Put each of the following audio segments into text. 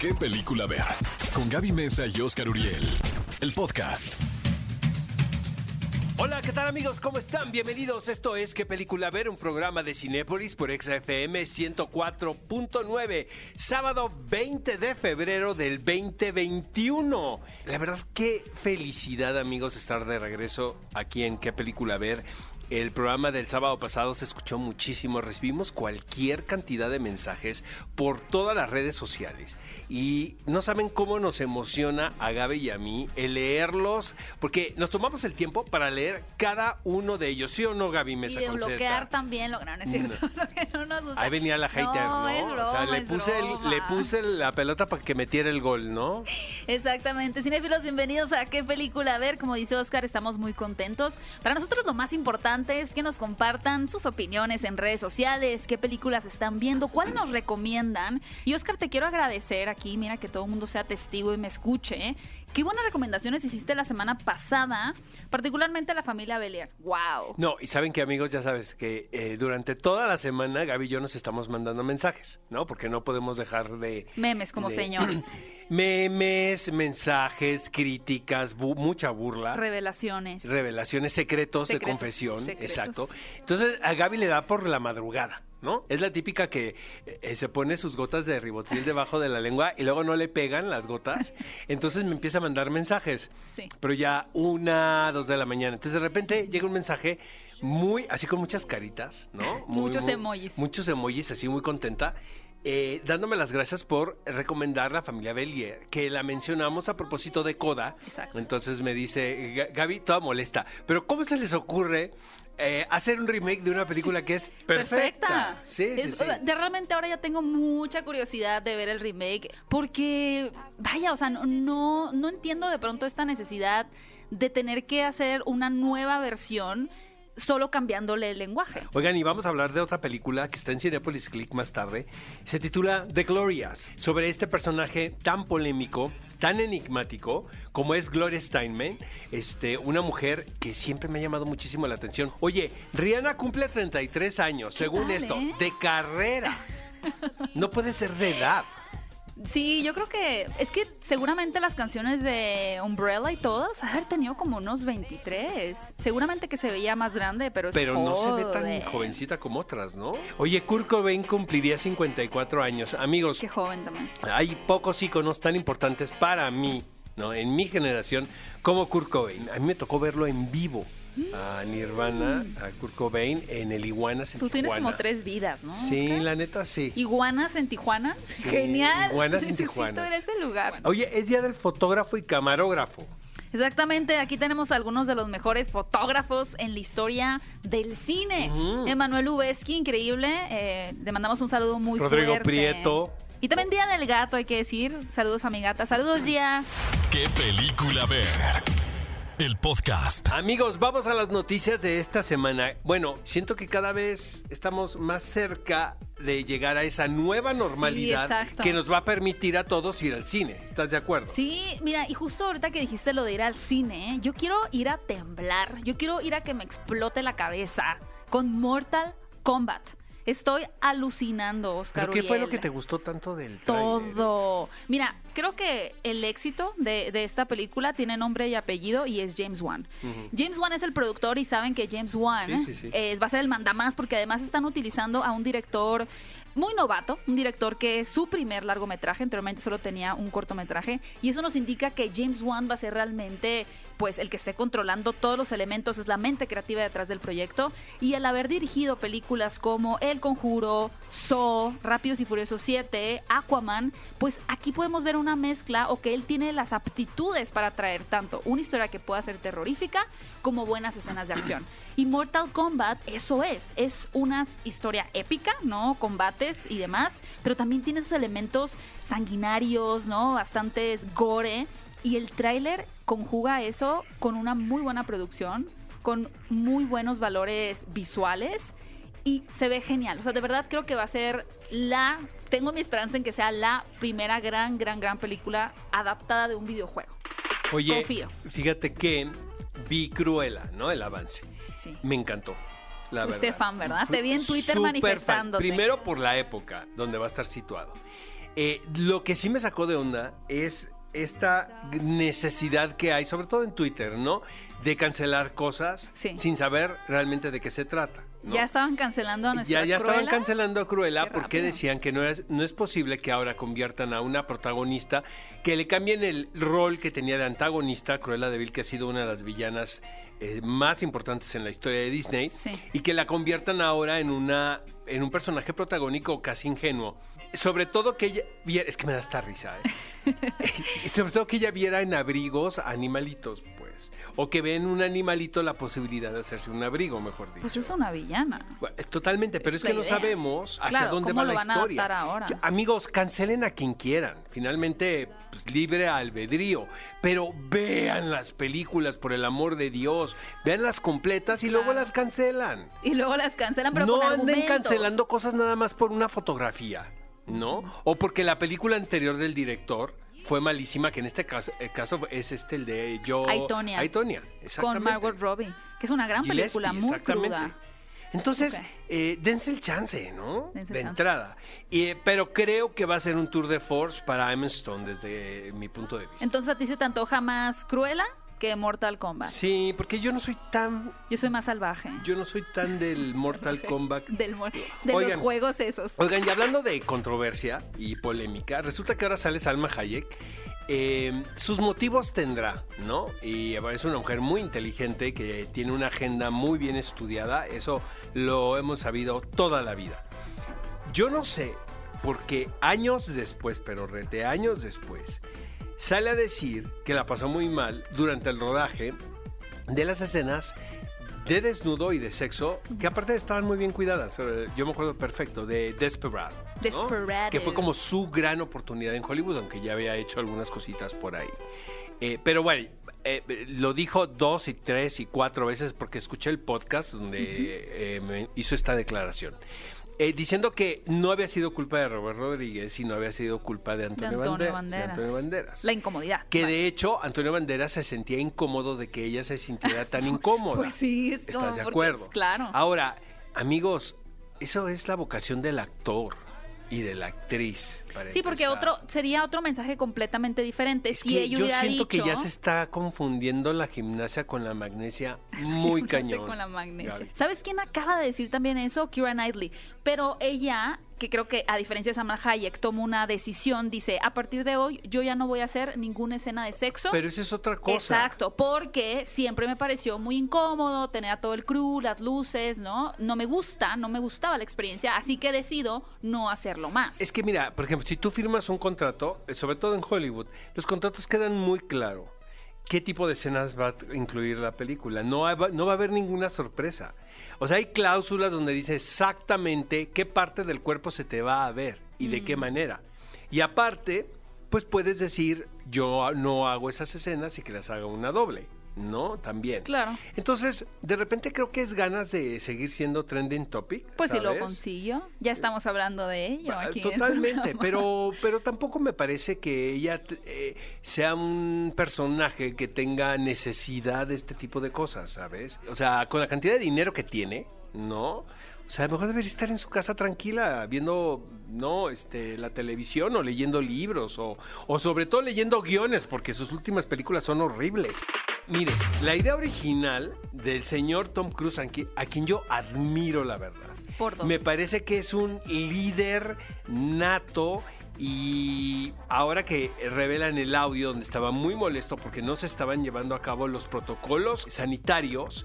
¿Qué película ver? Con Gaby Mesa y Oscar Uriel. El podcast. Hola, ¿qué tal amigos? ¿Cómo están? Bienvenidos. Esto es ¿Qué película ver? Un programa de Cinépolis por XFM 104.9. Sábado 20 de febrero del 2021. La verdad, qué felicidad amigos estar de regreso aquí en ¿Qué película ver? El programa del sábado pasado se escuchó muchísimo, recibimos cualquier cantidad de mensajes por todas las redes sociales y no saben cómo nos emociona a Gaby y a mí el leerlos, porque nos tomamos el tiempo para leer cada uno de ellos, ¿sí o no Gaby Mesa Y de bloquear también, lo es cierto, lo que no nos gusta. Ahí venía la hater, ¿no? es o sea, le puse, el- le puse la pelota para que metiera el gol, ¿no? Exactamente. Cinefilos, bienvenidos a qué película a ver. Como dice Oscar, estamos muy contentos. Para nosotros lo más importante que nos compartan sus opiniones en redes sociales, qué películas están viendo, cuál nos recomiendan. Y Oscar, te quiero agradecer aquí, mira que todo el mundo sea testigo y me escuche. Qué buenas recomendaciones hiciste la semana pasada, particularmente la familia Belier. ¡Wow! No, y saben que amigos, ya sabes que eh, durante toda la semana Gaby y yo nos estamos mandando mensajes, ¿no? Porque no podemos dejar de... Memes como de- señores. Memes, mensajes, críticas, bu- mucha burla. Revelaciones. Revelaciones, secretos, de confesión, secretos. exacto. Entonces a Gaby le da por la madrugada, ¿no? Es la típica que eh, se pone sus gotas de ribotril debajo de la lengua y luego no le pegan las gotas. Entonces me empieza a mandar mensajes. Sí. Pero ya una, dos de la mañana. Entonces de repente llega un mensaje muy, así con muchas caritas, ¿no? Muy, Muchos muy- emojis. Muchos emojis, así muy contenta. eh, dándome las gracias por recomendar la familia Bellier, que la mencionamos a propósito de Coda. Exacto. Entonces me dice, "Ga- Gaby, toda molesta, pero ¿cómo se les ocurre eh, hacer un remake de una película que es perfecta? Sí, sí, Es- sí. de- realmente ahora ya tengo mucha curiosidad de ver el remake porque, vaya, o sea, no, no, no entiendo de pronto esta necesidad de tener que hacer una nueva versión solo cambiándole el lenguaje. Oigan, y vamos a hablar de otra película que está en Cinepolis Click más tarde. Se titula The Glorias, sobre este personaje tan polémico, tan enigmático como es Gloria Steinman, este, una mujer que siempre me ha llamado muchísimo la atención. Oye, Rihanna cumple 33 años, según tal, esto, eh? de carrera. No puede ser de edad. Sí, yo creo que es que seguramente las canciones de Umbrella y todas, haber tenido como unos 23. Seguramente que se veía más grande, pero es Pero no se ve tan joven. jovencita como otras, ¿no? Oye, Kurt Cobain cumpliría 54 años. Amigos, Qué joven también. hay pocos iconos tan importantes para mí, ¿no? En mi generación, como Kurt Cobain. A mí me tocó verlo en vivo. A Nirvana, a Kurt Cobain en el Iguanas en Tú tienes Tijuana. como tres vidas, ¿no? Sí, Oscar? la neta sí. Iguanas en Tijuana. Genial. iguanas en Necesito Tijuanas. ir a ese lugar. Oye, es día del fotógrafo y camarógrafo. Exactamente, aquí tenemos algunos de los mejores fotógrafos en la historia del cine. Emanuel Ubeski, increíble. eh, le mandamos un saludo muy Rodrigo fuerte. Prieto. Y también Día del Gato, hay que decir. Saludos a mi gata. Saludos, Gia. ¿Qué película ver? El podcast. Amigos, vamos a las noticias de esta semana. Bueno, siento que cada vez estamos más cerca de llegar a esa nueva normalidad que nos va a permitir a todos ir al cine. ¿Estás de acuerdo? Sí, mira, y justo ahorita que dijiste lo de ir al cine, ¿eh? yo quiero ir a temblar, yo quiero ir a que me explote la cabeza con Mortal Kombat. Estoy alucinando, Oscar. ¿Pero qué fue lo que te gustó tanto del tráiler? Todo. Mira, creo que el éxito de, de esta película tiene nombre y apellido y es James Wan. James Wan es el productor y saben que James Wan Sí, sí, sí. eh, va a ser el mandamás porque además están utilizando a un director muy novato, un director que es su primer largometraje, anteriormente solo tenía un cortometraje y eso nos indica que James Wan va a ser realmente pues el que esté controlando todos los elementos, es la mente creativa detrás del proyecto y al haber dirigido películas como El Conjuro, Saw, Rápidos y Furiosos 7, Aquaman, pues aquí podemos ver una mezcla o que él tiene las aptitudes para traer tanto una historia que pueda ser terrorífica como buenas escenas de acción. Y Mortal Kombat, eso es, es una historia épica, ¿no? Combates y demás, pero también tiene esos elementos sanguinarios, ¿no? Bastantes gore. Y el tráiler conjuga eso con una muy buena producción, con muy buenos valores visuales y se ve genial. O sea, de verdad creo que va a ser la... Tengo mi esperanza en que sea la primera gran, gran, gran película adaptada de un videojuego. Oye, Confío. fíjate que vi Cruella, ¿no? El avance. Sí. Me encantó. La Fuiste verdad. fan, ¿verdad? Fui Te vi en Twitter fan. manifestándote. Primero por la época donde va a estar situado. Eh, lo que sí me sacó de onda es esta necesidad que hay, sobre todo en Twitter, ¿no? De cancelar cosas Sí. sin saber realmente de qué se trata. ¿no? Ya estaban cancelando a nuestra Ya, ya estaban cancelando a Cruella Qué porque rápido. decían que no es, no es posible que ahora conviertan a una protagonista, que le cambien el rol que tenía de antagonista, Cruella de Vil, que ha sido una de las villanas eh, más importantes en la historia de Disney, Sí. y que la conviertan ahora en una en un personaje protagónico casi ingenuo. Sobre todo que ella viera, es que me da esta risa, ¿eh? sobre todo que ella viera en abrigos animalitos, pues, o que ve en un animalito la posibilidad de hacerse un abrigo, mejor dicho. Pues es una villana. Bueno, Totalmente, pero Es es, que no sabemos hacia Claro, dónde ¿cómo va la van a historia. adaptar ahora? Amigos, cancelen a quien quieran. Finalmente, pues, libre albedrío. Pero vean las películas, por el amor de Dios. Veanlas completas y luego las cancelan. Y luego las cancelan, pero no con anden argumentos. cancelando cosas nada más por una fotografía, ¿no? O porque la película anterior del director fue malísima, que en este caso, el caso es este, el de yo... Aitonia. Aitonia, Con. Margot Robbie, que es una gran Gillespie, película, muy exactamente. cruda. Entonces, eh, dense el chance, ¿no? Dense el de chance. entrada. Y, eh, pero creo que va a ser un tour de force para Emma Stone desde mi punto de vista. Entonces a ti se te antoja más Cruella que Mortal Kombat. Sí, porque yo no soy tan, Yo soy más salvaje. yo no soy tan del Mortal Kombat. Del de Oigan. los juegos esos. Oigan, y hablando de controversia y polémica, resulta que ahora sale Salma Hayek. Eh, sus motivos tendrá, ¿no? Y es una mujer muy inteligente que tiene una agenda muy bien estudiada. Eso lo hemos sabido toda la vida. Yo no sé, porque años después, pero rete años después, sale a decir que la pasó muy mal durante el rodaje de las escenas de desnudo y de sexo, que aparte estaban muy bien cuidadas. Eh, Yo me acuerdo perfecto de Desperado. ¿no? Desperado. Que fue como su gran oportunidad en Hollywood, aunque ya había hecho algunas cositas por ahí. Eh, pero bueno, eh, lo dijo dos y tres y cuatro veces porque escuché el podcast donde eh, me hizo esta declaración. Eh, diciendo que no había sido culpa de Robert Rodríguez, sino había sido culpa de De Antonio, Antonio Bande- de Banderas. Antonio Banderas. La incomodidad. Que de hecho, Antonio Banderas se sentía incómodo de que ella se sintiera tan incómoda. Pues sí, es ¿Estás de acuerdo? es- claro. Ahora, amigos, eso es la vocación del actor y de la actriz. para Sí, porque otro sería otro mensaje completamente diferente. Es si que ella yo hubiera siento dicho, que ya se está confundiendo la gimnasia con la magnesia muy cañón. con la magnesia. Gaby. ¿Sabes quién acaba de decir también eso? Kira Knightley. Pero ella, que creo que a diferencia de Salma Hayek, tomó una decisión, dice, a partir de hoy yo ya no voy a hacer ninguna escena de sexo. Pero esa es otra cosa. Exacto, porque siempre me pareció muy incómodo tener a todo el crew, las luces, ¿no? No me gusta, no me gustaba la experiencia, así que decido no hacerlo más. Es que mira, por ejemplo, si tú firmas un contrato, eh, sobre todo en Hollywood, los contratos quedan muy claro qué tipo de escenas va a incluir la película. No, hay- no va a haber ninguna sorpresa. O sea, hay cláusulas donde dice exactamente qué parte del cuerpo se te va a ver y de Mm. qué manera. Y aparte, pues puedes decir, yo no hago esas escenas y que las haga una doble. ¿No? También. Claro. Entonces, de repente creo que es ganas de seguir siendo trending topic. Pues si lo consiguió, ya estamos hablando de ello Ah, aquí el Totalmente, pero, pero tampoco me parece que ella eh, sea un personaje que tenga necesidad de este tipo de cosas, ¿sabes? O sea, con la cantidad de dinero que tiene, ¿no? O sea, a lo mejor debería estar en su casa tranquila, viendo, no, este, la televisión o leyendo libros o, o sobre todo leyendo guiones, porque sus últimas películas son horribles. Mire, la idea original del señor Tom Cruise, a qui- a quien yo admiro, la verdad, Por dos. me parece que es un líder nato y ahora que revelan el audio donde estaba muy molesto porque no se estaban llevando a cabo los protocolos sanitarios,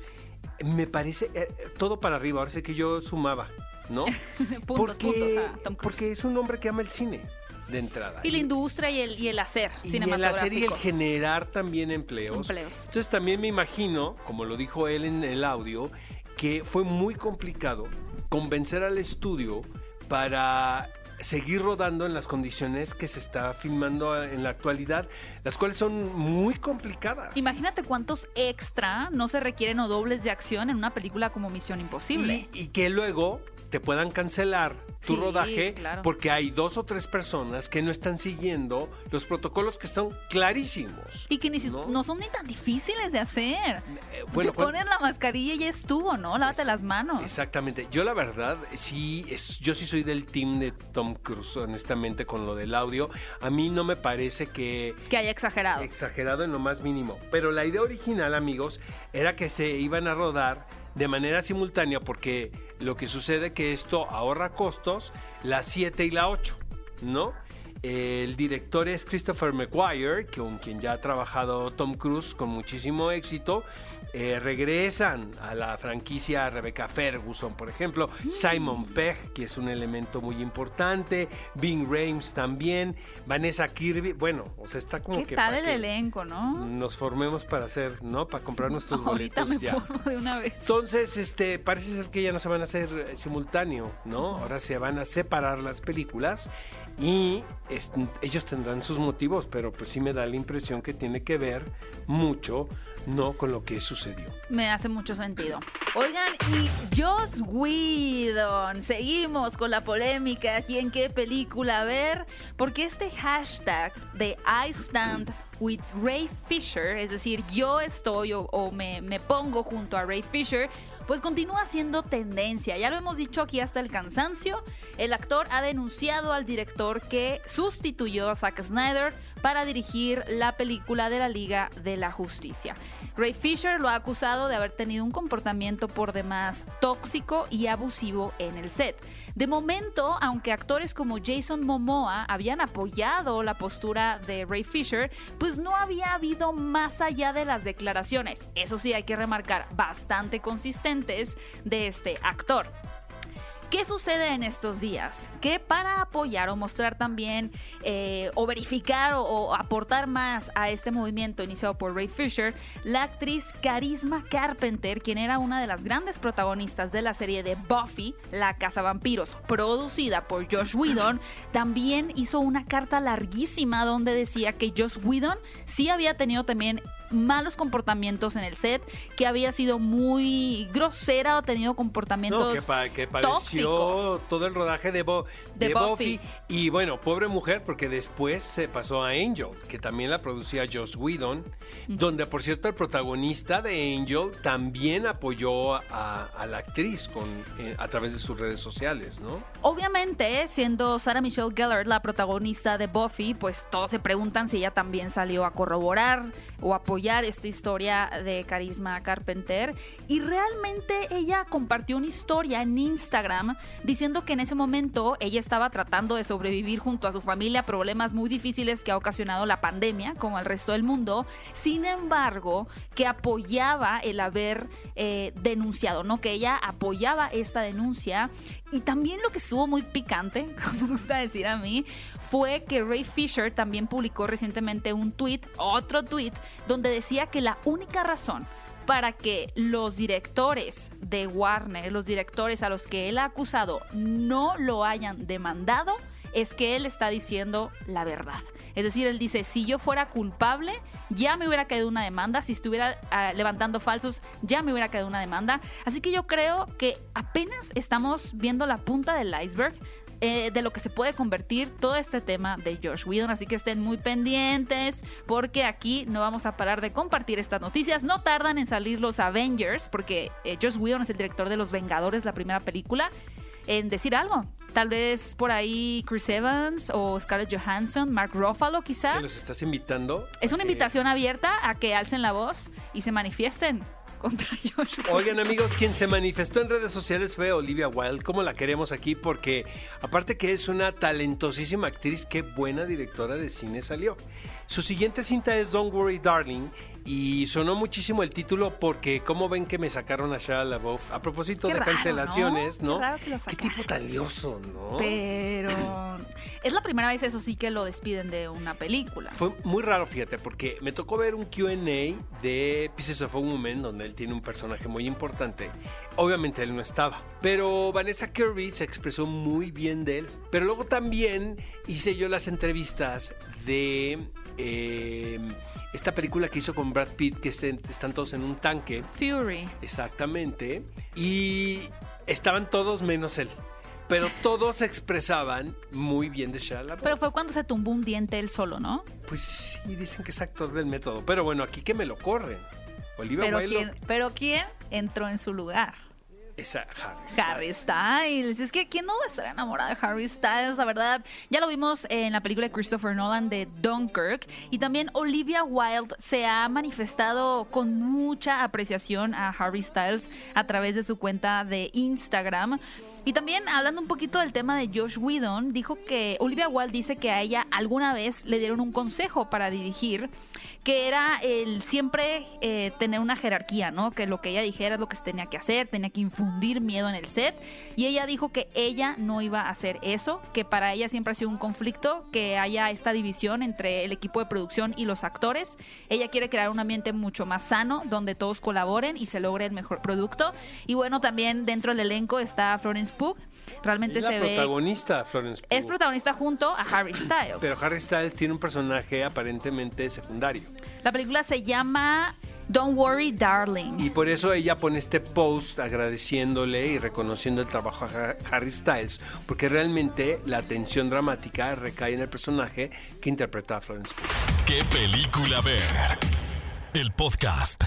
me parece eh, todo para arriba, ahora sé que yo sumaba, ¿no? puntos, puntos a Tom porque es un hombre que ama el cine de entrada. Y la industria y el, y el hacer Y el cinematográfico. hacer y el generar también empleos. Empleos. Entonces también me imagino, como lo dijo él en el audio, que fue muy complicado convencer al estudio para seguir rodando en las condiciones que se está filmando en la actualidad, las cuales son muy complicadas. Imagínate cuántos extra no se requieren o dobles de acción en una película como Misión Imposible. Y, y que luego te puedan cancelar tu Sí, rodaje claro. porque hay dos o tres personas que no están siguiendo los protocolos que están clarísimos. Y que ni ¿no? ¿no? son ni tan difíciles de hacer. Eh, bueno, Te pones la mascarilla y ya estuvo, ¿no? Lávate las manos. Exactamente. Yo la verdad, sí, es, yo sí soy del team de Tom Cruise, honestamente, con lo del audio. A mí no me parece que Que haya exagerado. exagerado en lo más mínimo. Pero la idea original, amigos, era que se iban a rodar de manera simultánea porque lo que sucede que esto ahorra costos, la 7 y la 8, ¿no? El director es Christopher McGuire, con quien ya ha trabajado Tom Cruise con muchísimo éxito. Eh, regresan a la franquicia Rebecca Ferguson, por ejemplo, Simon Pegg, que es un elemento muy importante, Bing Rames también, Vanessa Kirby, bueno, o sea, está como ¿Qué que tal el que elenco, no? nos formemos para hacer, ¿no? Para comprar nuestros Ahorita boletos me ya. formo de una vez. Entonces, este, parece ser que ya no se van a hacer eh, simultáneo, ¿no? Ahora se van a separar las películas y ellos tendrán sus motivos, pero pues sí me da la impresión que tiene que ver mucho, ¿no? Con lo que sucedió. Me hace mucho sentido. Oigan, y Joss Whedon. Seguimos con la polémica aquí en qué película ver. Porque este hashtag de I stand with Ray Fisher, es decir, yo estoy o, o me, me pongo junto a Ray Fisher, pues continúa siendo tendencia. Ya lo hemos dicho aquí hasta el cansancio. El actor ha denunciado al director que sustituyó a Zack Snyder para dirigir la película de la Liga de la Justicia. Ray Fisher lo ha acusado de haber tenido un comportamiento por demás tóxico y abusivo en el set. De momento, aunque actores como Jason Momoa habían apoyado la postura de Ray Fisher, pues no había habido más allá de las declaraciones, eso sí hay que remarcar, bastante consistentes de este actor. ¿Qué sucede en estos días? Que para apoyar o mostrar también eh, o verificar o, o aportar más a este movimiento iniciado por Ray Fisher, la actriz Carisma Carpenter, quien era una de las grandes protagonistas de la serie de Buffy, La Casa Vampiros, producida por Josh Whedon, también hizo una carta larguísima donde decía que Josh Whedon sí había tenido también malos comportamientos en el set, que había sido muy grosera o tenido comportamientos No, que, pa- que tóxicos. todo el rodaje de, Bo- De de Buffy. Buffy. Y bueno, pobre mujer, porque después se pasó a Angel, que también la producía Joss Whedon, donde por cierto el protagonista de Angel también apoyó a, a la actriz con, eh, a través de sus redes sociales, ¿no? Obviamente, siendo Sarah Michelle Gellar la protagonista de Buffy, pues todos se preguntan si ella también salió a corroborar o apoyar esta historia de Carisma Carpenter. Y realmente ella compartió una historia en Instagram diciendo que en ese momento ella estaba tratando de sobrevivir junto a su familia a problemas muy difíciles que ha ocasionado la pandemia, como el resto del mundo. Sin embargo, que apoyaba el haber eh, denunciado, ¿no? Que ella apoyaba esta denuncia. Y también lo que estuvo muy picante, como me gusta decir a mí, fue que Ray Fisher también publicó recientemente un tweet, otro tweet, donde decía que la única razón para que los directores de Warner, los directores a los que él ha acusado, no lo hayan demandado, es que él está diciendo la verdad. Es decir, él dice, si yo fuera culpable, ya me hubiera caído una demanda, si estuviera ah, levantando falsos, ya me hubiera caído una demanda. Así que yo creo que apenas estamos viendo la punta del iceberg eh, de lo que se puede convertir todo este tema de Josh Whedon. Así que estén muy pendientes porque aquí no vamos a parar de compartir estas noticias. No tardan en salir los Avengers porque eh, Josh Whedon es el director de Los Vengadores, la primera película, en decir algo. Tal vez por ahí Chris Evans o Scarlett Johansson, Mark Ruffalo quizá. ¿Que los estás invitando? Es una que- invitación abierta a que alcen la voz y se manifiesten Oigan amigos, quien se manifestó en redes sociales fue Olivia Wilde, como la queremos aquí, porque aparte que es una talentosísima actriz, qué buena directora de cine salió. Su siguiente cinta es Don't Worry Darling y sonó muchísimo el título porque como ven que me sacaron a Shia LaBeouf a propósito Qué de raro, cancelaciones, ¿no? ¿no? Qué raro que lo Qué tipo tan lioso, ¿no? Pero es la primera vez, eso sí, que lo despiden de una película. Fue muy raro, fíjate, porque me tocó ver un QA de Pieces of a Woman, donde él tiene un personaje muy importante. Obviamente él no estaba, pero Vanessa Kirby se expresó muy bien de él. Pero luego también hice yo las entrevistas de eh, esta película que hizo con Brad Pitt, que están todos en un tanque. Fury. Exactamente. Y estaban todos menos él. Pero todos expresaban muy bien de Shia LaBeouf. Pero fue cuando se tumbó un diente él solo, ¿no? Pues sí, dicen que es actor del método. Pero bueno, aquí que me lo corren. Olivia Pero Wilde lo- ¿quién, pero ¿quién entró en su lugar? Es Harry Styles. Harry Styles. Es que ¿quién no va a estar enamorado de Harry Styles? La verdad, ya lo vimos en la película de Christopher Nolan de Dunkirk. Y también Olivia Wilde se ha manifestado con mucha apreciación a Harry Styles a través de su cuenta de Instagram. Y también hablando un poquito del tema de Josh Whedon, dijo que Olivia Wilde dice que a ella alguna vez le dieron un consejo para dirigir, que era el siempre eh, tener una jerarquía, ¿no? Que lo que ella dijera es lo que se tenía que hacer, tenía que infundir miedo en el set. Y ella dijo que ella no iba a hacer eso, que para ella siempre ha sido un conflicto, que haya esta división entre el equipo de producción y los actores. Ella quiere crear un ambiente mucho más sano, donde todos colaboren y se logre el mejor producto. Y bueno, también dentro del elenco está Florence Pugh. Realmente Es la se ve. protagonista, Florence Pugh. Es protagonista junto a Harry Styles. Pero Harry Styles tiene un personaje aparentemente secundario. La película se llama Don't Worry, Darling. Y por eso ella pone este post agradeciéndole y reconociendo el trabajo a Ha- Harry Styles, porque realmente la atención dramática recae en el personaje que interpreta a Florence Pugh. ¿Qué película ver? El podcast.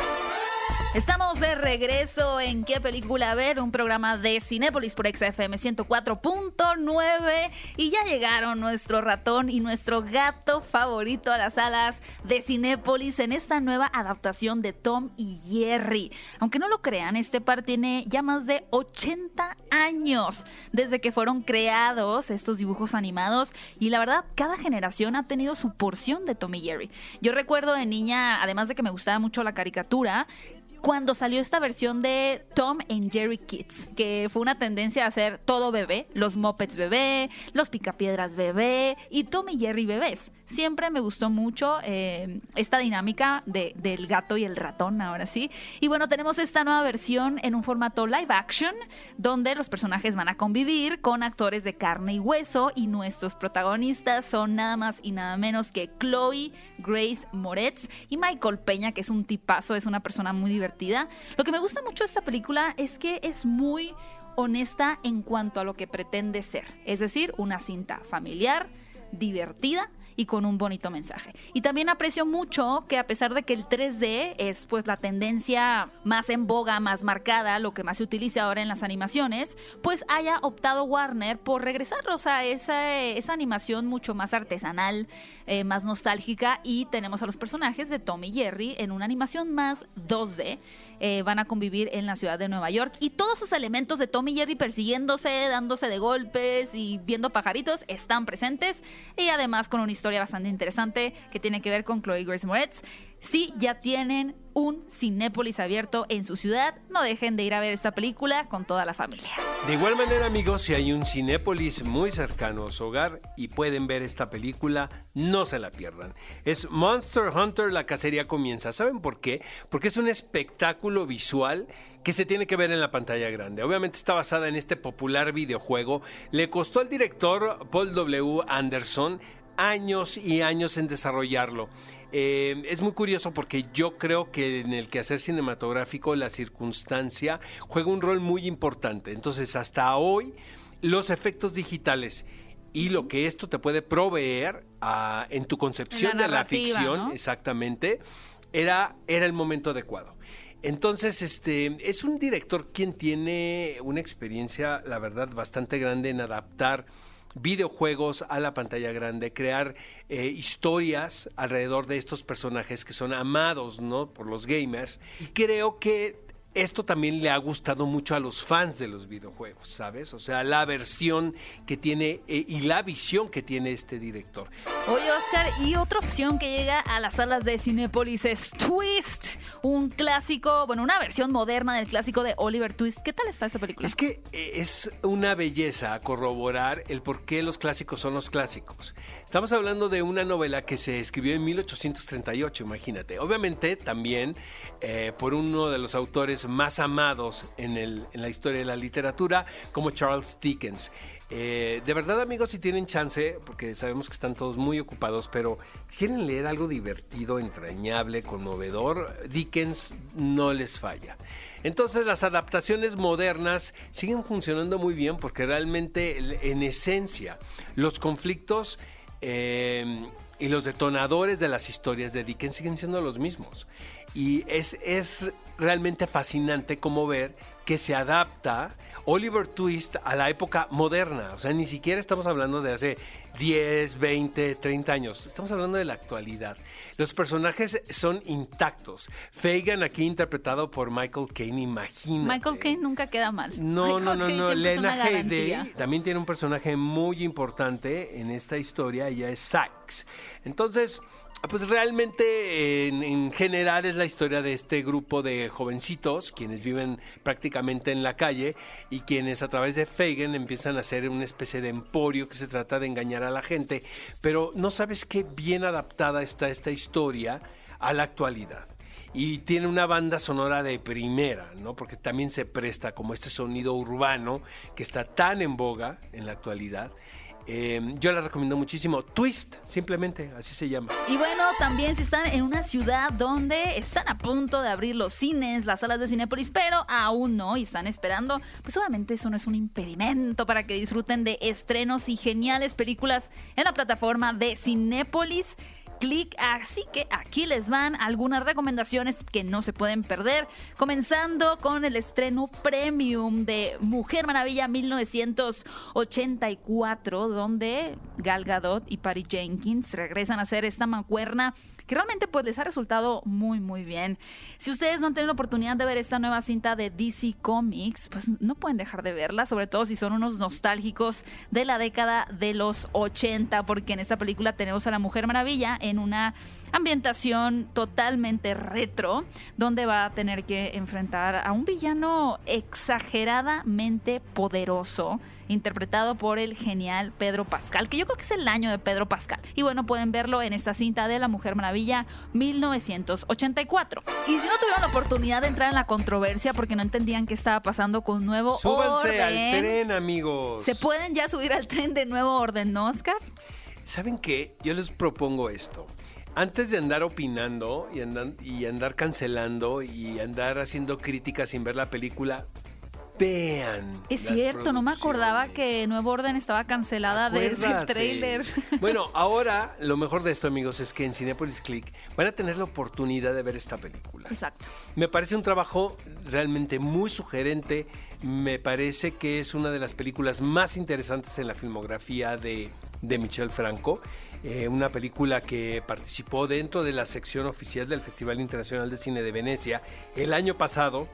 Estamos de regreso en ¿Qué película ver? Un programa de Cinépolis por XFM 104.9 y ya llegaron nuestro ratón y nuestro gato favorito a las salas de Cinépolis en esta nueva adaptación de Tom y Jerry. Aunque no lo crean, este par tiene ya más de 80 años desde que fueron creados estos dibujos animados y la verdad cada generación ha tenido su porción de Tom y Jerry. Yo recuerdo de niña, además de que me gustaba mucho la caricatura, cuando salió esta versión de Tom and Jerry Kids, que fue una tendencia a hacer todo bebé, los Muppets bebé, los Picapiedras bebé y Tom y Jerry bebés. Siempre me gustó mucho eh, esta dinámica de- del gato y el ratón, ahora sí. Y bueno, tenemos esta nueva versión en un formato live action, donde los personajes van a convivir con actores de carne y hueso y nuestros protagonistas son nada más y nada menos que Chloe Grace Moretz y Michael Peña, que es un tipazo, es una persona muy divertida. Lo que me gusta mucho de esta película es que es muy honesta en cuanto a lo que pretende ser, es decir, una cinta familiar, divertida y con un bonito mensaje. Y también aprecio mucho que a pesar de que el 3D es pues la tendencia más en boga, más marcada, lo que más se utiliza ahora en las animaciones, pues haya optado Warner por regresar, o sea, esa, esa animación mucho más artesanal, eh, más nostálgica y tenemos a los personajes de Tom y Jerry en una animación más 2D. Eh, van a convivir en la ciudad de Nueva York y todos sus elementos de Tom y Jerry persiguiéndose, dándose de golpes y viendo pajaritos están presentes y además con una historia bastante interesante que tiene que ver con Chloe Grace Moretz. Si ya tienen un Cinépolis abierto en su ciudad, no dejen de ir a ver esta película con toda la familia. De igual manera, amigos, si hay un Cinépolis muy cercano a su hogar y pueden ver esta película, no se la pierdan. Es Monster Hunter, la cacería comienza. ¿Saben por qué? Porque es un espectáculo visual que se tiene que ver en la pantalla grande. Obviamente está basada en este popular videojuego. Le costó al director Paul W. Anderson años y años en desarrollarlo. Eh, es muy curioso porque yo creo que en el quehacer cinematográfico la circunstancia juega un rol muy importante. Entonces, hasta hoy, los efectos digitales y lo que esto te puede proveer ah, en tu concepción la de la ficción, ¿no? exactamente, era, era el momento adecuado. Entonces, este es un director quien tiene una experiencia, la verdad, bastante grande en adaptar videojuegos a la pantalla grande, crear eh, historias alrededor de estos personajes que son amados, ¿no? Por los gamers. Y creo que esto también le ha gustado mucho a los fans de los videojuegos, ¿sabes? O sea, la versión que tiene eh, y la visión que tiene este director. Oye, Oscar, y otra opción que llega a las salas de Cinépolis es Twist, un clásico, bueno, una versión moderna del clásico de Oliver Twist. ¿Qué tal está esta película? Es que eh, es una belleza corroborar el por qué los clásicos son los clásicos. Estamos hablando de una novela que se escribió en 1838, imagínate. Obviamente también eh, por uno de los autores más amados en, el- en la historia de la literatura, como Charles Dickens. Eh, de verdad, amigos, si tienen chance, porque sabemos que están todos muy ocupados, pero quieren leer algo divertido, entrañable, conmovedor, Dickens no les falla. Entonces las adaptaciones modernas siguen funcionando muy bien porque realmente en esencia los conflictos eh, y los detonadores de las historias de Dickens siguen siendo los mismos. Y es, es realmente fascinante como ver que se adapta Oliver Twist a la época moderna. O sea, ni siquiera estamos hablando de hace 10, 20, 30 años. Estamos hablando de la actualidad. Los personajes son intactos. Fagan aquí interpretado por Michael Caine, imagínate. Michael Caine nunca queda mal. No, Michael no, no, Caine no. Lena Headey también tiene un personaje muy importante en esta historia. Ella es Sykes. Entonces, pues realmente en, en general es la historia de este grupo de jovencitos, quienes viven prácticamente en la calle y quienes a través de Fagan empiezan a hacer una especie de emporio que se trata de engañar a la gente. Pero no sabes qué bien adaptada está esta historia a la actualidad y tiene una banda sonora de primera, ¿no? Porque también se presta como este sonido urbano que está tan en boga en la actualidad. Eh, yo la recomiendo muchísimo. Twist, simplemente, así se llama. Y bueno, también si están en una ciudad donde están a punto de abrir los cines, las salas de Cinépolis, pero aún no y están esperando, pues obviamente eso no es un impedimento para que disfruten de estrenos y geniales películas en la plataforma de Cinépolis. Click, así que aquí les van algunas recomendaciones que no se pueden perder, comenzando con el estreno premium de Mujer Maravilla 1984, donde Gal Gadot y Patty Jenkins regresan a hacer esta mancuerna que realmente pues les ha resultado muy muy bien. Si ustedes no tenido la oportunidad de ver esta nueva cinta de DC Comics, pues no pueden dejar de verla, sobre todo si son unos nostálgicos de la década de los 80, porque en esta película tenemos a la Mujer Maravilla en una ambientación totalmente retro, donde va a tener que enfrentar a un villano exageradamente poderoso, interpretado por el genial Pedro Pascal, que yo creo que es el año de Pedro Pascal. Y bueno, pueden verlo en esta cinta de La Mujer Maravilla 1984. Y si no tuvieron la oportunidad de entrar en la controversia porque no entendían qué estaba pasando con Nuevo Súbanse Orden, al tren, amigos. ¿se pueden ya subir al tren de Nuevo Orden, no, Oscar? ¿Saben qué? Yo les propongo esto. Antes de andar opinando y andar, y andar cancelando y andar haciendo críticas sin ver la película, vean. Es cierto, no me acordaba que Nuevo Orden estaba cancelada desde el tráiler. Bueno, ahora lo mejor de esto, amigos, es que en Cinepolis Click van a tener la oportunidad de ver esta película. Exacto. Me parece un trabajo realmente muy sugerente. Me parece que es una de las películas más interesantes en la filmografía de, de Michel Franco. Eh, una película que participó dentro de la sección oficial del Festival Internacional de Cine de Venecia el año pasado,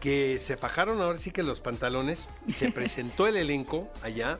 que se fajaron ahora sí que los pantalones y se presentó el elenco allá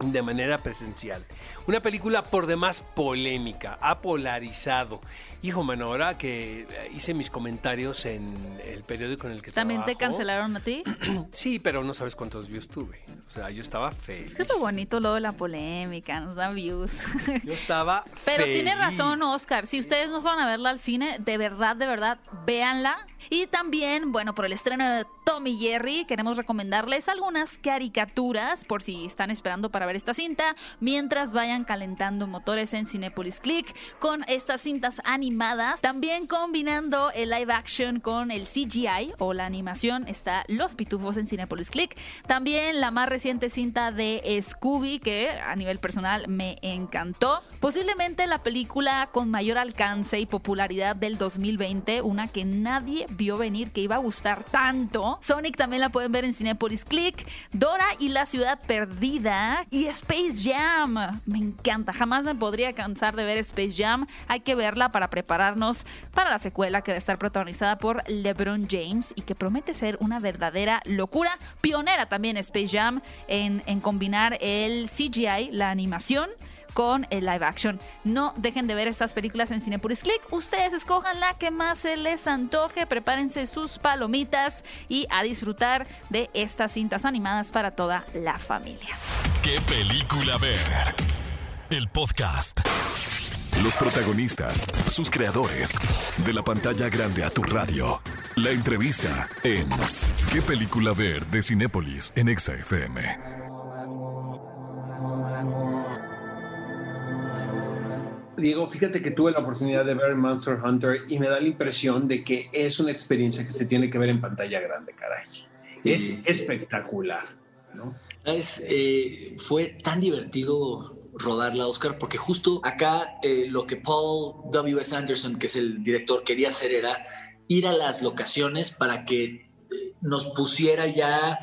de manera presencial. Una película por demás polémica, ha polarizado. Hijo, mano, ahora que hice mis comentarios en el periódico en el que ¿También te cancelaron a ti? Sí, pero no sabes cuántos views tuve. O sea, yo estaba feliz. Es que es lo bonito luego de la polémica, nos da views. Yo estaba Pero feliz. tiene razón Oscar, si ustedes no fueron a verla al cine, de verdad, de verdad, véanla. Y también, bueno, por el estreno de Tommy Jerry, queremos recomendarles algunas caricaturas por si están esperando para ver esta cinta, mientras vayan calentando motores en Cinepolis Click con estas cintas animadas. También combinando el live action con el CGI o la animación está Los Pitufos en Cinepolis Click. También la más reciente cinta de Scooby, que a nivel personal me encantó. Posiblemente la película con mayor alcance y popularidad del 2020, una que nadie vio venir que iba a gustar tanto. Sonic también la pueden ver en Cinepolis Click. Dora y la ciudad perdida. Y Space Jam. Me encanta. Jamás me podría cansar de ver Space Jam. Hay que verla para prepararnos para la secuela que va a estar protagonizada por LeBron James y que promete ser una verdadera locura. Pionera también Space Jam en, en combinar el CGI, la animación con el live action. No dejen de ver estas películas en Cinepolis Click. Ustedes escojan la que más se les antoje. Prepárense sus palomitas y a disfrutar de estas cintas animadas para toda la familia. ¿Qué película ver? El podcast. Los protagonistas, sus creadores. De la pantalla grande a tu radio. La entrevista en ¿Qué película ver? de Cinépolis en Exa FM. Diego, fíjate que tuve la oportunidad de ver Monster Hunter y me da la impresión de que es una experiencia que se tiene que ver en pantalla grande, caray. Es espectacular, ¿no? ¿Sabes? Eh, fue tan divertido rodarla, Oscar, porque justo acá eh, lo que Paul W.S. Anderson, que es el director, quería hacer era ir a las locaciones para que nos pusiera ya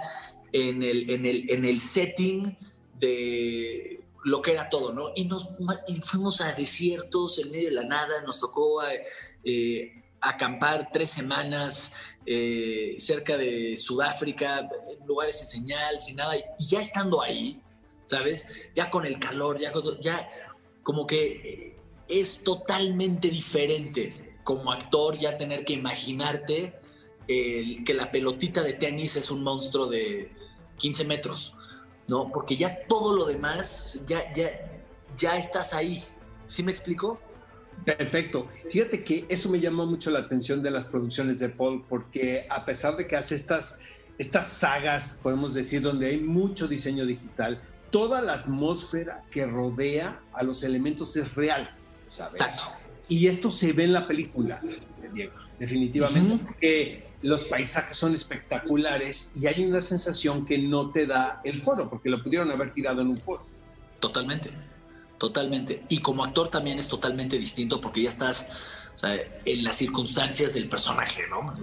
en el, en el, en el setting de lo que era todo, ¿no? Y nos fuimos a desiertos en medio de la nada, nos tocó eh, acampar tres semanas eh, cerca de Sudáfrica, en lugares sin señal, sin nada, y ya estando ahí, ¿sabes? Ya con el calor, ya, ya como que es totalmente diferente como actor ya tener que imaginarte que la pelotita de tenis es un monstruo de 15 metros, ¿no? Porque ya todo lo demás, ya, ya, ya estás ahí. ¿Sí me explico? Perfecto. Fíjate que eso me llama mucho la atención de las producciones de Paul, porque a pesar de que hace estas, estas sagas, podemos decir, donde hay mucho diseño digital, toda la atmósfera que rodea a los elementos es real, ¿sabes? Y esto se ve en la película, Diego, definitivamente, porque los paisajes son espectaculares y hay una sensación que no te da el foro, porque lo pudieron haber tirado en un foro. Totalmente. Totalmente. Y como actor también es totalmente distinto porque ya estás en las circunstancias del personaje, ¿no?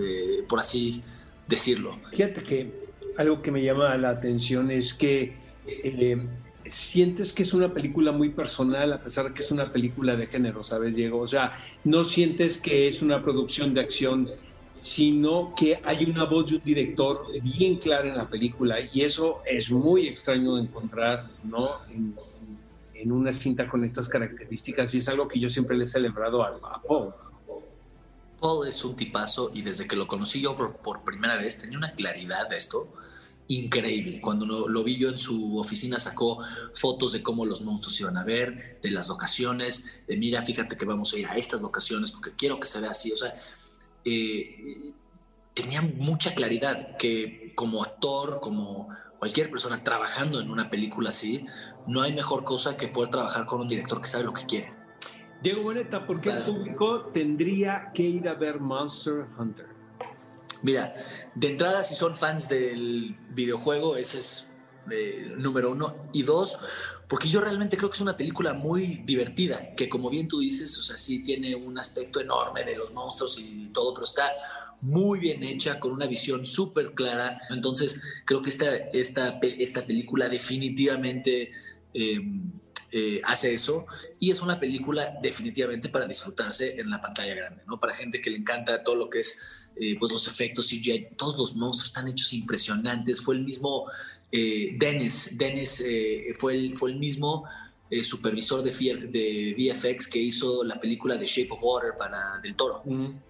por así decirlo. Fíjate que algo que me llama la atención es que eh, sientes que es una película muy personal a pesar de que es una película de género, ¿sabes, Diego? O sea, no sientes que es una producción de acción, sino que hay una voz de un director bien clara en la película y eso es muy extraño de encontrar, ¿no? En, una cinta con estas características y es algo que yo siempre le he celebrado a, Paul. Paul es un tipazo y desde que lo conocí yo por, primera vez tenía una claridad de esto increíble. Cuando lo, vi yo en su oficina sacó fotos de cómo los monstruos iban a ver, de las locaciones, de mira, fíjate que vamos a ir a estas locaciones porque quiero que se vea así. O sea, eh, tenía mucha claridad que como actor, como cualquier persona trabajando en una película así, no hay mejor cosa que poder trabajar con un director que sabe lo que quiere. Diego Boneta, ¿por qué el público tendría que ir a ver Monster Hunter? Mira, de entrada, si son fans del videojuego, ese es eh, número uno. Y dos, porque yo realmente creo que es una película muy divertida, que como bien tú dices, o sea, sí tiene un aspecto enorme de los monstruos y todo, pero está muy bien hecha, con una visión súper clara. Entonces, creo que esta, esta, esta película definitivamente Em, eh, hace eso y es una película definitivamente para disfrutarse en la pantalla grande, ¿no? Para gente que le encanta todo lo que es eh, pues los efectos CGI, todos los monstruos están hechos impresionantes. Fue el mismo eh, Dennis, Dennis fue, el, fue el mismo supervisor de, de, VFX que hizo la película de Shape of Water para Del Toro.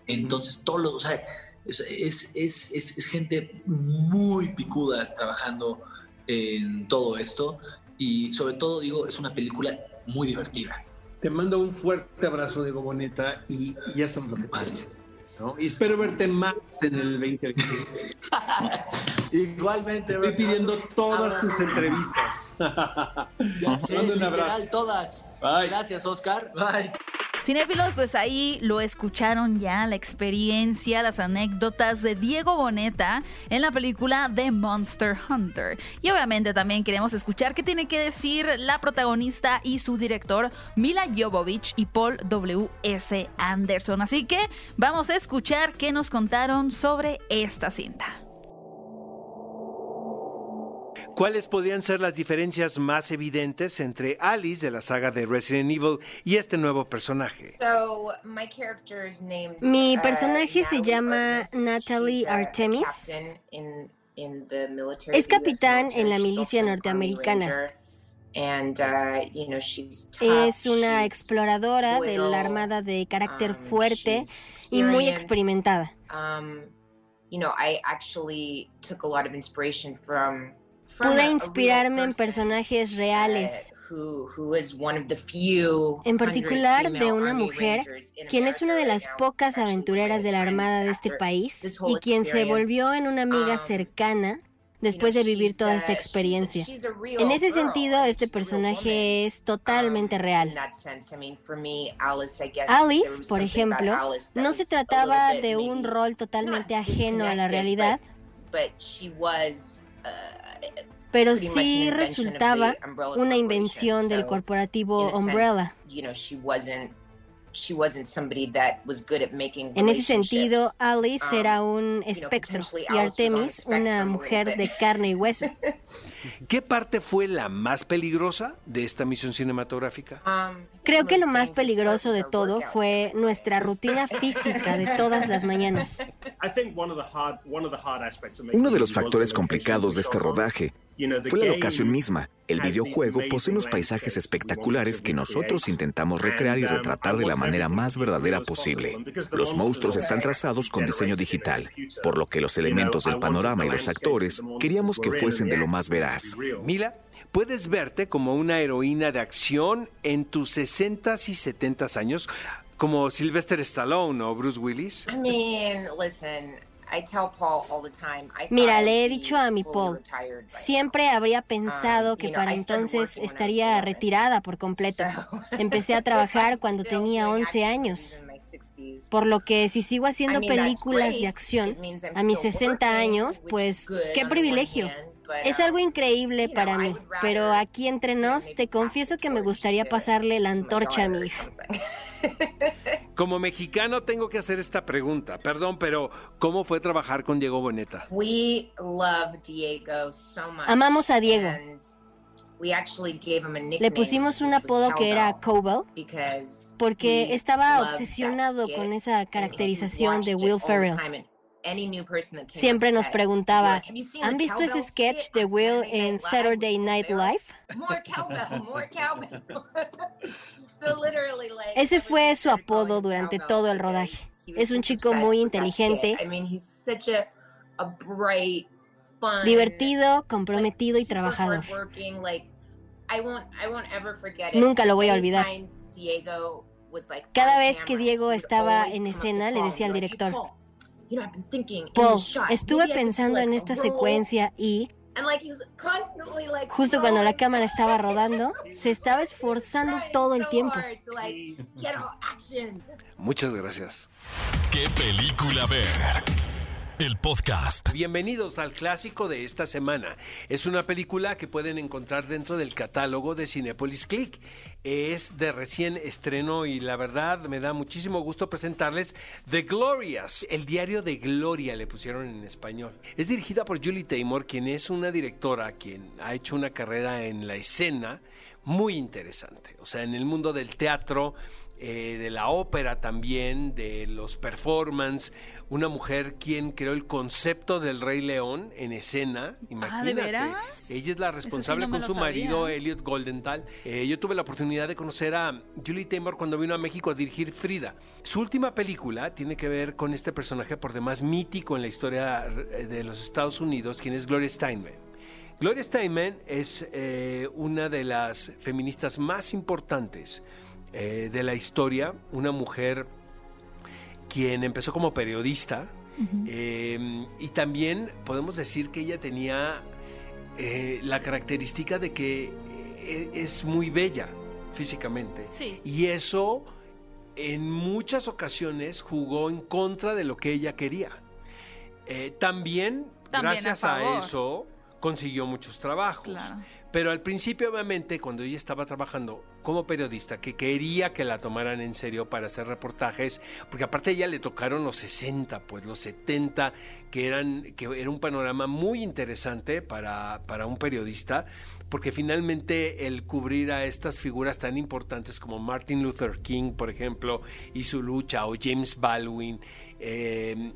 Entonces, todos los, o sea, es, es, es, es, gente muy picuda trabajando en todo esto y sobre todo digo, es una película muy divertida. Te mando un fuerte abrazo, de Boneta, y, ya son lo que pasa. ¿No? Y espero verte más en el 2020. Igualmente, Estoy pidiendo todas tus entrevistas. ya sé, un abrazo. todas. Bye. Gracias, Oscar. Bye. Cinéfilos, pues ahí lo escucharon ya, la experiencia, las anécdotas de Diego Boneta en la película The Monster Hunter. Y obviamente también queremos escuchar qué tiene que decir la protagonista y su director, Mila Jovovich y Paul W.S. Anderson. Así que vamos a escuchar qué nos contaron sobre esta cinta. ¿Cuáles podrían ser las diferencias más evidentes entre Alice de la saga de Resident Evil y este nuevo personaje? Mi personaje se llama Natalie Artemis. Es capitán en la milicia norteamericana. Uh, es una exploradora de la Armada de carácter um, fuerte y muy experimentada. Pude inspirarme en personajes reales, en particular de una mujer, quien es una de las pocas aventureras de la Armada de este país y quien se volvió en una amiga um, cercana después de vivir toda esta experiencia. En ese sentido, este personaje es totalmente um, real. Alice, por ejemplo, no se trataba de un rol totalmente ajeno a la realidad, pero sí resultaba una invención del corporativo Umbrella. En ese sentido, Alice um, era un espectro y Artemis una mujer de carne y hueso. ¿Qué parte fue la más peligrosa de esta misión cinematográfica? Um, Creo que lo más peligroso de todo fue nuestra rutina física de todas las mañanas. Uno de los factores complicados de este rodaje fue la locación misma. El videojuego posee unos paisajes espectaculares que nosotros intentamos recrear y retratar de la manera más verdadera posible. Los monstruos están trazados con diseño digital, por lo que los elementos del panorama y los actores queríamos que fuesen de lo más veraz. Mila, puedes verte como una heroína de acción en tus 60s y 70s años, como Sylvester Stallone o Bruce Willis. Mira, le he dicho a mi Paul, siempre habría um, pensado que para entonces estaría retirada por completo. Empecé a trabajar cuando tenía 11 años. Por lo que si sigo haciendo películas de acción a mis 60 años, pues qué privilegio. Es algo increíble para mí, pero aquí entre nos te confieso que me gustaría pasarle la antorcha a mi hija. Como mexicano tengo que hacer esta pregunta. Perdón, pero ¿cómo fue trabajar con Diego Boneta? Amamos a Diego. Le pusimos un apodo que era Cobel porque estaba obsesionado con esa caracterización de Will Ferrell. Siempre nos preguntaba, ¿han visto ese sketch de Will en Saturday Night Live? Ese fue su apodo durante todo el rodaje. Es un chico muy inteligente, divertido, comprometido y trabajador. Nunca lo voy a olvidar. Cada vez que Diego estaba en escena, le decía al director, Paul, estuve pensando en esta secuencia y Justo cuando la cámara estaba rodando, se estaba esforzando todo el tiempo. Muchas gracias. ¿Qué película ver? El podcast. Bienvenidos al clásico de esta semana. Es una película que pueden encontrar dentro del catálogo de Cinepolis Click. Es de recién estreno y la verdad me da muchísimo gusto presentarles The Glorious, el diario de Gloria le pusieron en español. Es dirigida por Julie Taymor, quien es una directora quien ha hecho una carrera en la escena muy interesante. O sea, en el mundo del teatro, eh, de la ópera también, de los performance, una mujer quien creó el concepto del Rey León en escena, ah, imagínate. Ella es la responsable con su marido Elliot Goldenthal. Eh, yo tuve la oportunidad de conocer a Julie Taymor cuando vino a México a dirigir Frida. Su última película tiene que ver con este personaje por demás mítico en la historia eh, de los Estados Unidos, quien es Gloria Steinman. Gloria Steinman es una de las feministas más importantes eh, de la historia, una mujer quien empezó como periodista em, y también podemos decir que ella tenía eh, la característica de que eh, es muy bella físicamente. Y eso en muchas ocasiones jugó en contra de lo que ella quería. también, gracias a, eso, consiguió muchos trabajos. Pero al principio, obviamente, cuando ella estaba trabajando como periodista, que quería que la tomaran en serio para hacer reportajes, porque aparte a ella le tocaron los 60, pues los 70, que eran que era un panorama muy interesante para, para un periodista, porque finalmente el cubrir a estas figuras tan importantes como Martin Luther King, por ejemplo, y su lucha, o James Baldwin, eh,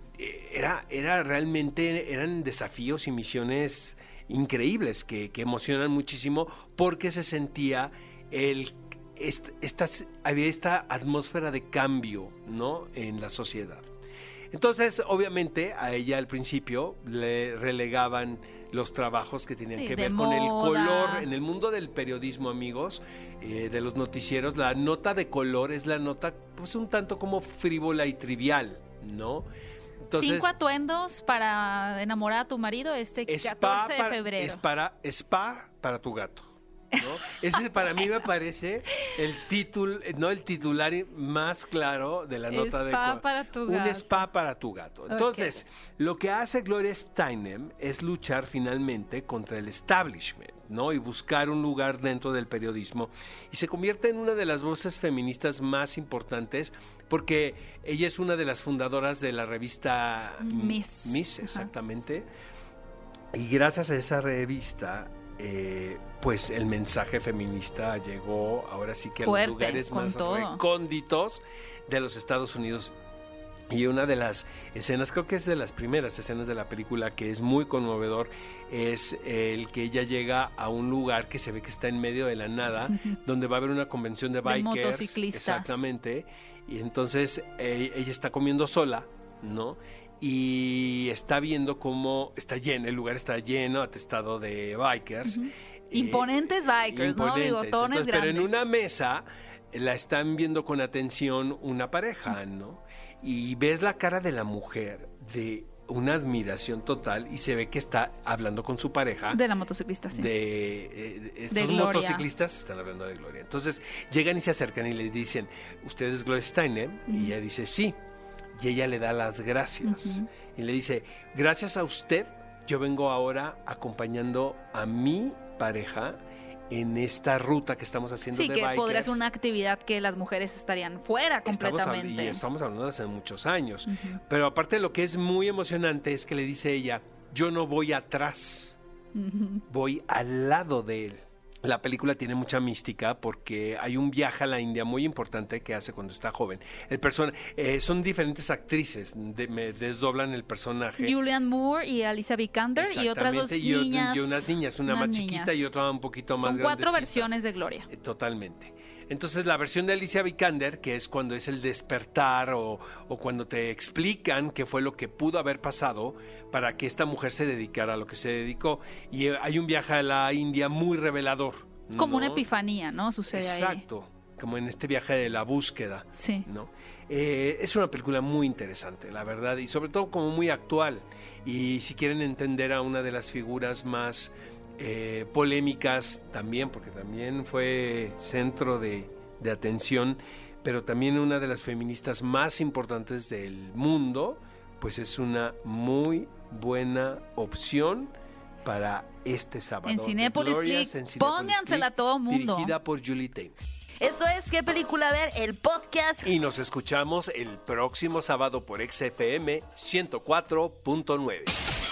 era, era realmente, eran desafíos y misiones increíbles que, emocionan muchísimo porque se sentía el esta, había esta atmósfera de cambio ¿no? en la sociedad. Entonces, obviamente, a ella al principio le relegaban los trabajos que tenían que ver con el color. En el mundo del periodismo, amigos, eh, de los noticieros, la nota de color es la nota, pues un tanto como frívola y trivial, ¿no? Cinco atuendos para enamorar a tu marido este 14 de febrero. Es para spa para tu gato. Ese para mí me parece el título, no el titular más claro de la nota de spa para tu un gato. spa para tu gato. Entonces, lo que hace Gloria Steinem es luchar finalmente contra el establishment, ¿no? Y buscar un lugar dentro del periodismo y se convierte en una de las voces feministas más importantes porque ella es una de las fundadoras de la revista Miss. Miss, exactamente. Y gracias a esa revista, eh, pues el mensaje feminista llegó ahora sí que a los lugares más todo. recónditos de los Estados Unidos. Y una de las escenas, creo que es de las primeras escenas de la película que es muy conmovedor, es el que ella llega a un lugar que se ve que está en medio de la nada, donde va a haber una convención de De bikers. motociclistas. Exactamente. Y entonces eh, ella está comiendo sola, ¿no? Y está viendo cómo está lleno, el lugar está lleno, atestado de bikers. Eh, Imponentes bikers, ¿no? imponentes. Bigotones Entonces, Pero en grandes. una mesa la están viendo con atención una pareja, ¿no? Y ves la cara de la mujer de una admiración total y se ve que está hablando con su pareja. De la motociclista, sí. De, eh, de- estos Gloria. motociclistas están hablando de Gloria. Entonces llegan y se acercan y le dicen, ¿usted es Gloria Steinem? Y ella dice, sí. Y ella le da las gracias. Y le dice, gracias a usted, yo vengo ahora acompañando a mi pareja en esta ruta que estamos haciendo Sí, de que bikers. podría ser una actividad que las mujeres estarían fuera Estamos completamente. y estamos hablando de hace muchos años. Pero aparte lo que es muy emocionante es que le dice ella, yo no voy atrás, voy al lado de él. La película tiene mucha mística porque hay un viaje a la India muy importante que hace cuando está joven. El persona, eh, son diferentes actrices, de- me desdoblan el personaje. Julian Moore y Alicia Vikander y otras dos y niñas. y unas niñas, una unas más chiquita y otra un poquito más Son cuatro versiones de Gloria. Eh, Totalmente. Entonces la versión de Alicia Vikander, que es cuando es el despertar o, o cuando te explican qué fue lo que pudo haber pasado para que esta mujer se dedicara a lo que se dedicó. Y eh, hay un viaje a la India muy revelador. Como una epifanía, ¿no? Sucede ahí. Exacto, como en este viaje de la búsqueda. Sí. ¿no? Eh, es una película muy interesante, la verdad, y sobre todo como muy actual. Y si quieren entender a una de las figuras más eh, polémicas también, porque también fue centro de, de atención, pero también una de las feministas más importantes del mundo, pues es una muy buena opción para este sábado. En Glorias, Click, póngansela a todo mundo. Dirigida por Julie Taymor. Esto es ¿Qué película ver? El podcast. Y nos escuchamos el próximo sábado por XFM 104.9.